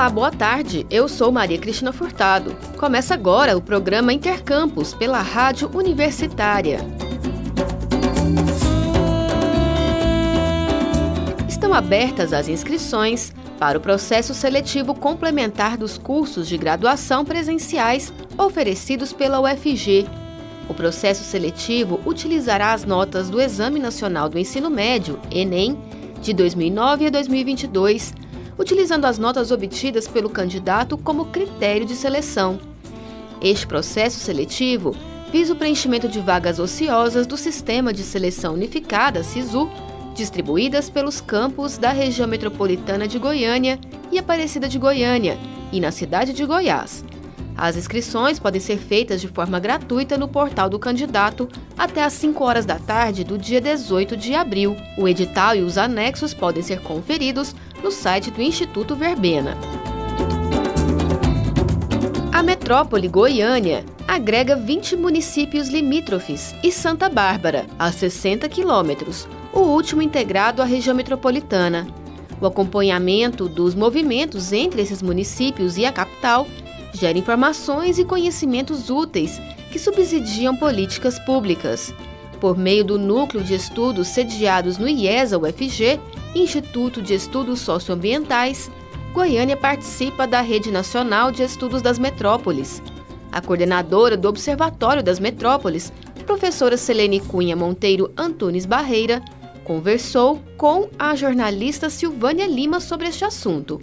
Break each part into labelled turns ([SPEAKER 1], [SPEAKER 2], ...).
[SPEAKER 1] Olá, boa tarde. Eu sou Maria Cristina Furtado. Começa agora o programa Intercampus pela Rádio Universitária. Estão abertas as inscrições para o processo seletivo complementar dos cursos de graduação presenciais oferecidos pela UFG. O processo seletivo utilizará as notas do Exame Nacional do Ensino Médio, ENEM, de 2009 a 2022 utilizando as notas obtidas pelo candidato como critério de seleção. Este processo seletivo visa o preenchimento de vagas ociosas do Sistema de Seleção Unificada, SISU, distribuídas pelos campos da região metropolitana de Goiânia e Aparecida de Goiânia e na cidade de Goiás. As inscrições podem ser feitas de forma gratuita no portal do candidato até às 5 horas da tarde do dia 18 de abril. O edital e os anexos podem ser conferidos no site do Instituto Verbena. A metrópole Goiânia agrega 20 municípios limítrofes e Santa Bárbara, a 60 quilômetros, o último integrado à região metropolitana. O acompanhamento dos movimentos entre esses municípios e a capital gera informações e conhecimentos úteis que subsidiam políticas públicas. Por meio do Núcleo de Estudos sediados no IESA-UFG, Instituto de Estudos Socioambientais, Goiânia participa da Rede Nacional de Estudos das Metrópoles. A coordenadora do Observatório das Metrópoles, professora Selene Cunha Monteiro Antunes Barreira, conversou com a jornalista Silvânia Lima sobre este assunto.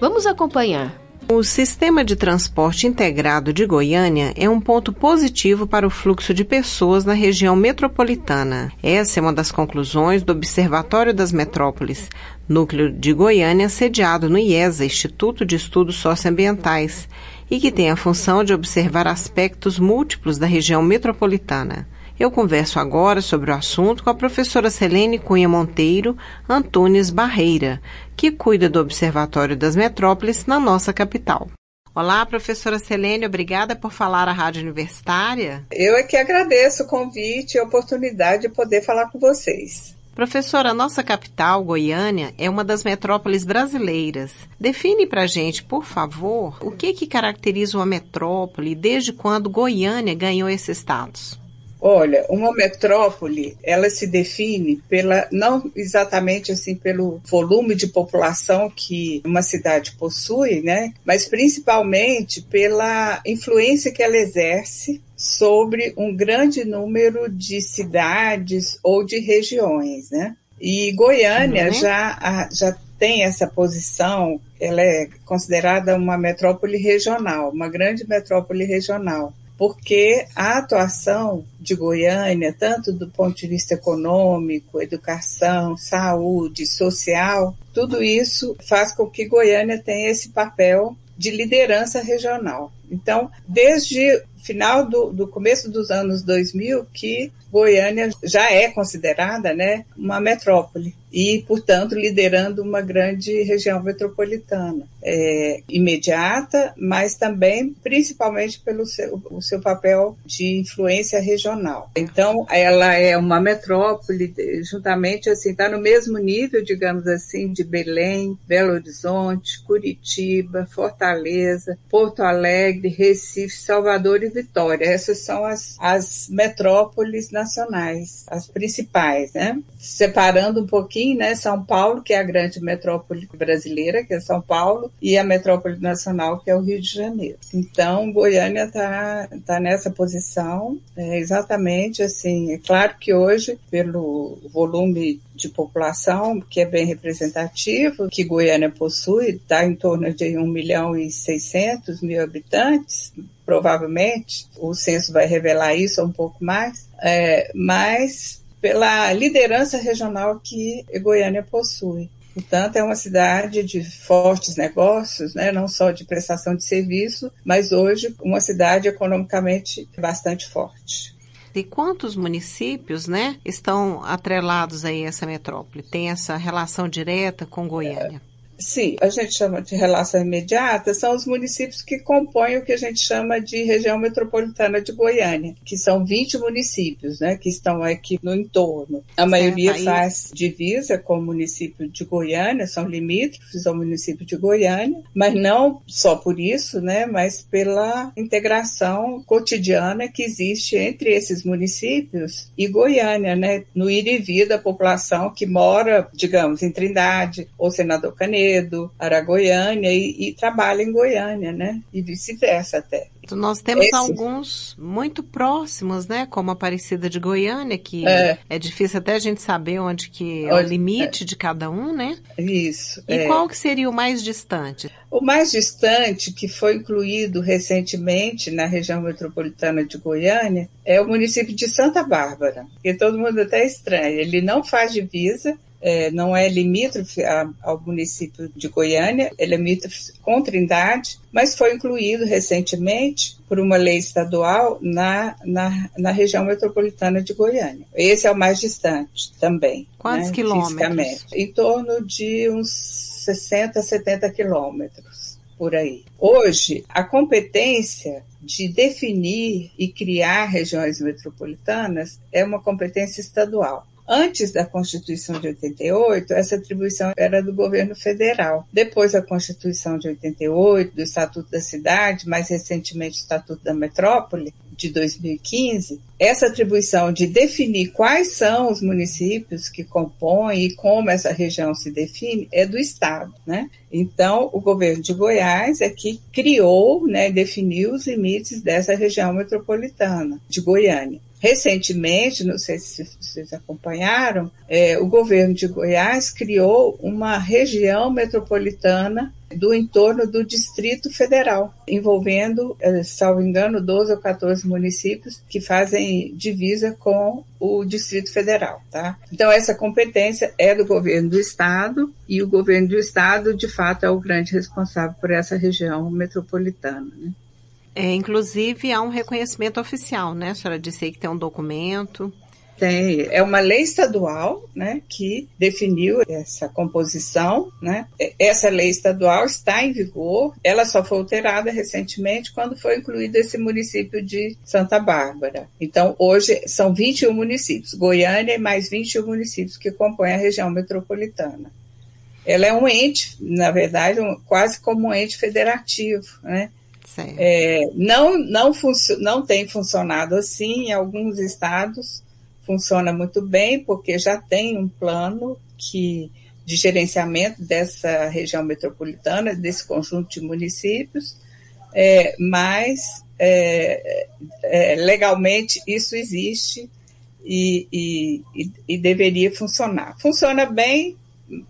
[SPEAKER 1] Vamos acompanhar.
[SPEAKER 2] O sistema de transporte integrado de Goiânia é um ponto positivo para o fluxo de pessoas na região metropolitana. Essa é uma das conclusões do Observatório das Metrópoles, núcleo de Goiânia sediado no IESA, Instituto de Estudos Socioambientais, e que tem a função de observar aspectos múltiplos da região metropolitana. Eu converso agora sobre o assunto com a professora Selene Cunha Monteiro Antunes Barreira, que cuida do Observatório das Metrópoles na nossa capital. Olá, professora Selene, obrigada por falar à Rádio Universitária.
[SPEAKER 3] Eu é que agradeço o convite e a oportunidade de poder falar com vocês.
[SPEAKER 2] Professora, nossa capital, Goiânia, é uma das metrópoles brasileiras. Define para a gente, por favor, o que, que caracteriza uma metrópole e desde quando Goiânia ganhou esse status?
[SPEAKER 3] Olha, uma metrópole, ela se define pela não exatamente assim pelo volume de população que uma cidade possui, né? Mas principalmente pela influência que ela exerce sobre um grande número de cidades ou de regiões, né? E Goiânia uhum. já, já tem essa posição, ela é considerada uma metrópole regional, uma grande metrópole regional porque a atuação de Goiânia, tanto do ponto de vista econômico, educação, saúde, social, tudo isso faz com que Goiânia tenha esse papel de liderança regional. Então, desde final do, do começo dos anos 2000 que Goiânia já é considerada né, uma metrópole e, portanto, liderando uma grande região metropolitana. É, imediata, mas também, principalmente, pelo seu, o seu papel de influência regional. Então, ela é uma metrópole, juntamente, assim, está no mesmo nível, digamos assim, de Belém, Belo Horizonte, Curitiba, Fortaleza, Porto Alegre, Recife, Salvador e Vitória. Essas são as, as metrópoles nacionais, as principais, né? Separando um pouquinho, né? São Paulo, que é a grande metrópole brasileira, que é São Paulo, e a metrópole nacional, que é o Rio de Janeiro. Então, Goiânia está tá nessa posição, é exatamente assim. É claro que hoje, pelo volume de população, que é bem representativo, que Goiânia possui, está em torno de 1 milhão e 600 mil habitantes, provavelmente, o censo vai revelar isso um pouco mais, é, mas pela liderança regional que Goiânia possui. Portanto, é uma cidade de fortes negócios, né? não só de prestação de serviço, mas hoje uma cidade economicamente bastante forte.
[SPEAKER 2] E quantos municípios né, estão atrelados aí a essa metrópole? Tem essa relação direta com Goiânia?
[SPEAKER 3] Sim, a gente chama de relação imediata, são os municípios que compõem o que a gente chama de região metropolitana de Goiânia, que são 20 municípios, né, que estão aqui no entorno. A certo, maioria aí... faz divisa com o município de Goiânia, são limítrofes ao município de Goiânia, mas não só por isso, né, mas pela integração cotidiana que existe entre esses municípios e Goiânia, né, no ir e vir da população que mora, digamos, em Trindade ou Senador Canedo, Toledo, Aragoiânia e, e trabalha em Goiânia, né? E vice-versa até.
[SPEAKER 2] Nós temos Esse... alguns muito próximos, né? Como Aparecida de Goiânia, que é, é difícil até a gente saber onde que é o limite é. de cada um, né?
[SPEAKER 3] Isso.
[SPEAKER 2] E é. qual que seria o mais distante?
[SPEAKER 3] O mais distante, que foi incluído recentemente na região metropolitana de Goiânia, é o município de Santa Bárbara, que todo mundo até estranha. Ele não faz divisa, é, não é limítrofe ao município de Goiânia, é limítrofe com Trindade, mas foi incluído recentemente por uma lei estadual na, na, na região metropolitana de Goiânia. Esse é o mais distante também.
[SPEAKER 2] Quantos né, quilômetros?
[SPEAKER 3] Em torno de uns 60, 70 quilômetros por aí. Hoje, a competência de definir e criar regiões metropolitanas é uma competência estadual. Antes da Constituição de 88, essa atribuição era do governo federal. Depois da Constituição de 88, do Estatuto da Cidade, mais recentemente o Estatuto da Metrópole, de 2015, essa atribuição de definir quais são os municípios que compõem e como essa região se define é do Estado, né? Então, o governo de Goiás é que criou, né, definiu os limites dessa região metropolitana de Goiânia. Recentemente, não sei se vocês acompanharam, é, o governo de Goiás criou uma região metropolitana do entorno do Distrito Federal, envolvendo, é, salvo engano, 12 ou 14 municípios que fazem divisa com o Distrito Federal, tá? Então essa competência é do governo do estado e o governo do estado, de fato, é o grande responsável por essa região metropolitana. Né?
[SPEAKER 2] É, inclusive, há um reconhecimento oficial, né? A senhora disse aí que tem um documento.
[SPEAKER 3] Tem, é uma lei estadual, né, que definiu essa composição, né? Essa lei estadual está em vigor, ela só foi alterada recentemente quando foi incluído esse município de Santa Bárbara. Então, hoje são 21 municípios, Goiânia e mais 21 municípios que compõem a região metropolitana. Ela é um ente, na verdade, um, quase como um ente federativo, né? É, não, não, não tem funcionado assim em alguns estados, funciona muito bem, porque já tem um plano que de gerenciamento dessa região metropolitana, desse conjunto de municípios, é, mas é, é, legalmente isso existe e, e, e, deveria funcionar. Funciona bem,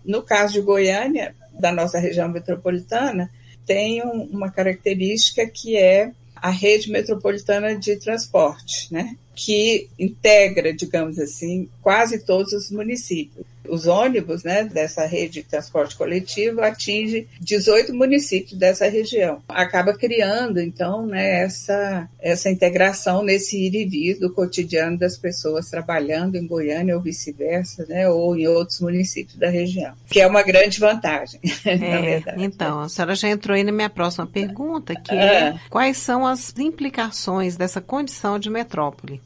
[SPEAKER 3] no caso de Goiânia, da nossa região metropolitana, tem um, uma característica que é a rede metropolitana de transporte, né? que integra, digamos assim, quase todos os municípios. Os ônibus né, dessa rede de transporte coletivo atinge 18 municípios dessa região. Acaba criando, então, né, essa, essa integração nesse ir e vir do cotidiano das pessoas trabalhando em Goiânia ou vice-versa, né, ou em outros municípios da região, que é uma grande vantagem, é, na verdade.
[SPEAKER 2] Então, a senhora já entrou aí na minha próxima pergunta, que é, é quais são as implicações dessa condição de metrópole?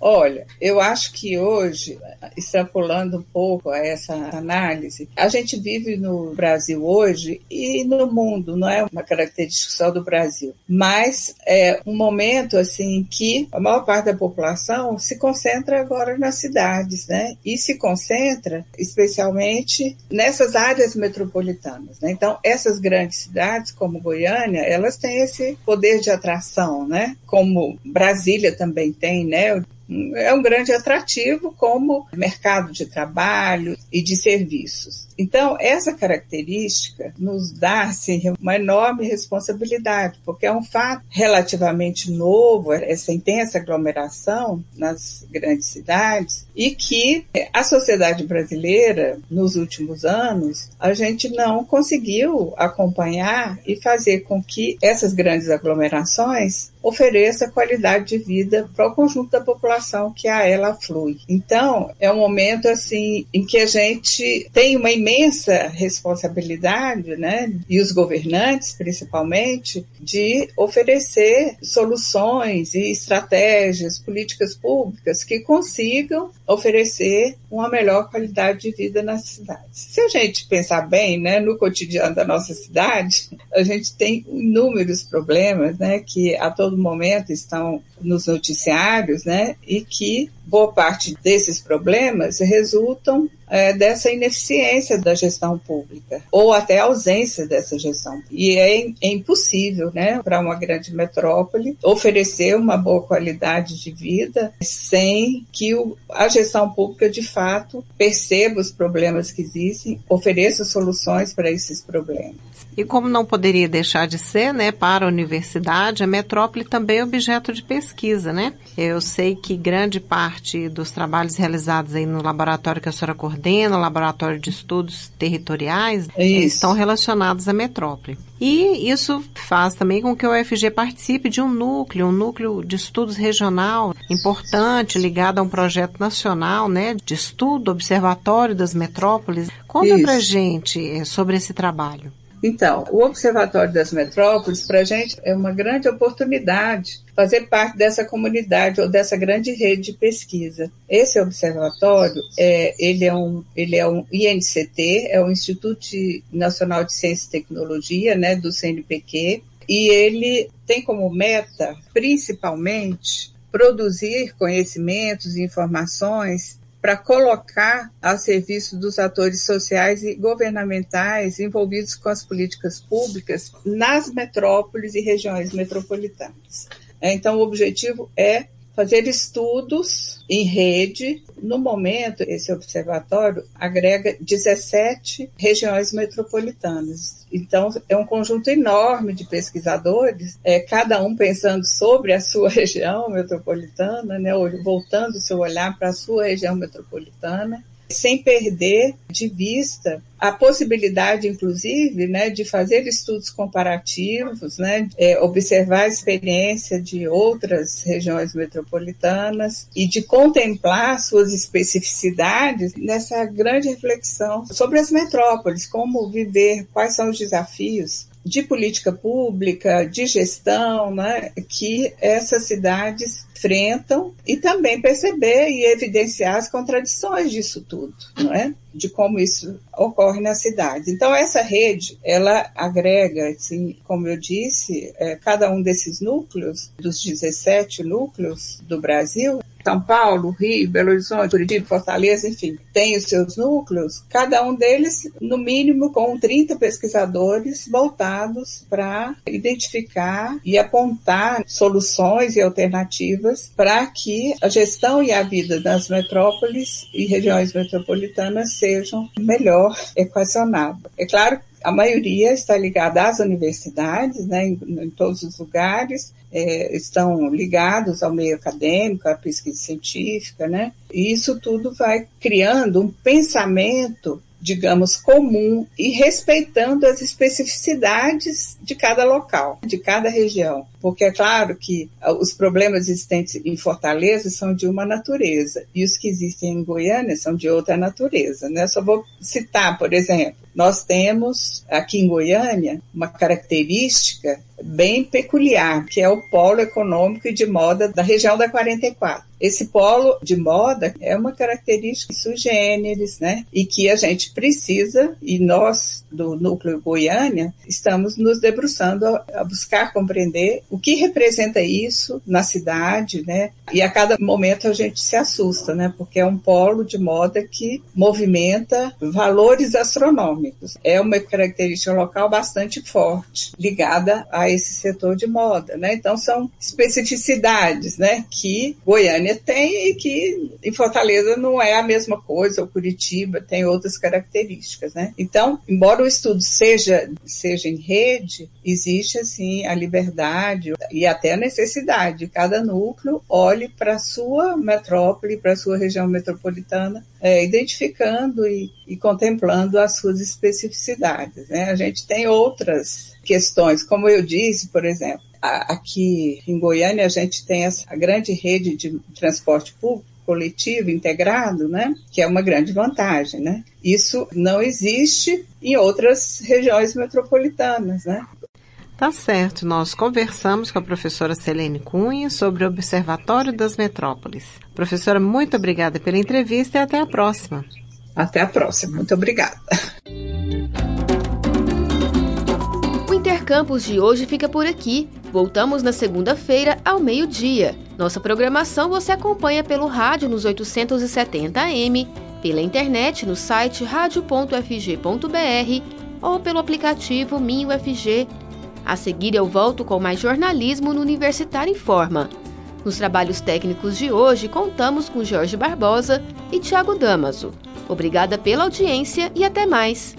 [SPEAKER 3] Olha, eu acho que hoje, extrapolando um pouco a essa análise, a gente vive no Brasil hoje e no mundo, não é uma característica só do Brasil, mas é um momento assim que a maior parte da população se concentra agora nas cidades, né? E se concentra especialmente nessas áreas metropolitanas, né? Então, essas grandes cidades como Goiânia, elas têm esse poder de atração, né? Como Brasília também tem, né? É um grande atrativo como mercado de trabalho e de serviços. Então, essa característica nos dá assim, uma enorme responsabilidade, porque é um fato relativamente novo, essa intensa aglomeração nas grandes cidades, e que a sociedade brasileira, nos últimos anos, a gente não conseguiu acompanhar e fazer com que essas grandes aglomerações ofereça qualidade de vida para o conjunto da população que a ela flui. Então, é um momento assim em que a gente tem uma imensa responsabilidade, né, e os governantes principalmente, de oferecer soluções e estratégias, políticas públicas que consigam oferecer uma melhor qualidade de vida nas cidades. Se a gente pensar bem, né, no cotidiano da nossa cidade, a gente tem inúmeros problemas, né, que a todo momento estão nos noticiários, né, e que boa parte desses problemas resultam é, dessa ineficiência da gestão pública ou até ausência dessa gestão. E é, é impossível, né, para uma grande metrópole oferecer uma boa qualidade de vida sem que o, a gestão pública de fato perceba os problemas que existem, ofereça soluções para esses problemas.
[SPEAKER 2] E como não poderia deixar de ser, né, para a universidade, a metrópole também é objeto de pesquisa, né? Eu sei que grande parte dos trabalhos realizados aí no laboratório que a senhora coordena, laboratório de estudos territoriais, estão relacionados à metrópole. E isso faz também com que o UFG participe de um núcleo, um núcleo de estudos regional importante, ligado a um projeto nacional, né, de estudo, observatório das metrópoles. Conta isso. pra gente eh, sobre esse trabalho.
[SPEAKER 3] Então, o Observatório das Metrópoles, para a gente, é uma grande oportunidade fazer parte dessa comunidade ou dessa grande rede de pesquisa. Esse observatório, é, ele, é um, ele é um INCT, é o Instituto Nacional de Ciência e Tecnologia, né, do CNPq, e ele tem como meta, principalmente, produzir conhecimentos e informações para colocar a serviço dos atores sociais e governamentais envolvidos com as políticas públicas nas metrópoles e regiões metropolitanas. É, então, o objetivo é fazer estudos em rede. No momento, esse observatório agrega 17 regiões metropolitanas. Então, é um conjunto enorme de pesquisadores, é, cada um pensando sobre a sua região metropolitana, né, voltando seu olhar para a sua região metropolitana sem perder de vista a possibilidade, inclusive, né, de fazer estudos comparativos, né, é, observar a experiência de outras regiões metropolitanas e de contemplar suas especificidades nessa grande reflexão sobre as metrópoles, como viver, quais são os desafios de política pública, de gestão, né, que essas cidades enfrentam e também perceber e evidenciar as contradições disso tudo, não é? De como isso ocorre na cidade. Então essa rede, ela agrega, assim, como eu disse, é, cada um desses núcleos, dos 17 núcleos do Brasil, são Paulo, Rio, Belo Horizonte, Curitiba, Fortaleza, enfim, tem os seus núcleos, cada um deles, no mínimo, com 30 pesquisadores voltados para identificar e apontar soluções e alternativas para que a gestão e a vida das metrópoles e regiões metropolitanas sejam melhor equacionadas. É claro a maioria está ligada às universidades, né, em, em todos os lugares, é, estão ligados ao meio acadêmico, à pesquisa científica, né? E isso tudo vai criando um pensamento digamos, comum e respeitando as especificidades de cada local, de cada região. Porque é claro que ah, os problemas existentes em Fortaleza são de uma natureza e os que existem em Goiânia são de outra natureza. Né? Só vou citar, por exemplo, nós temos aqui em Goiânia uma característica bem peculiar, que é o polo econômico e de moda da região da 44. Esse polo de moda é uma característica sui generis, né? E que a gente precisa, e nós do Núcleo Goiânia, estamos nos debruçando a, buscar compreender que representa isso na cidade, né? E a cada momento a gente se assusta, né? Porque é um polo de moda que movimenta valores astronômicos. É uma característica local bastante forte, ligada a esse setor de moda, né? Então são especificidades, né? Que Goiânia tem e que em Fortaleza não é a mesma coisa, ou Curitiba tem outras características, né? Então, embora o estudo seja, seja em rede, existe assim a liberdade e até a necessidade de cada núcleo olhe para a sua metrópole, para a sua região metropolitana, é, identificando e, e, contemplando as suas especificidades. Né? A gente tem outras questões, como eu disse, por exemplo, Aqui em Goiânia a gente tem essa grande rede de transporte público coletivo integrado, né? Que é uma grande vantagem, né? Isso não existe em outras regiões metropolitanas, né?
[SPEAKER 2] Tá certo, nós conversamos com a professora Selene Cunha sobre o Observatório das Metrópoles. Professora, muito obrigada pela entrevista e até a próxima.
[SPEAKER 3] Até a próxima, muito obrigada.
[SPEAKER 1] O Intercampus de hoje fica por aqui. Voltamos na segunda-feira ao meio-dia. Nossa programação você acompanha pelo rádio nos 870 AM, pela internet no site radio.fg.br ou pelo aplicativo MinUFG. A seguir, eu volto com mais jornalismo no Universitário em Forma. Nos trabalhos técnicos de hoje, contamos com Jorge Barbosa e Tiago Damaso. Obrigada pela audiência e até mais!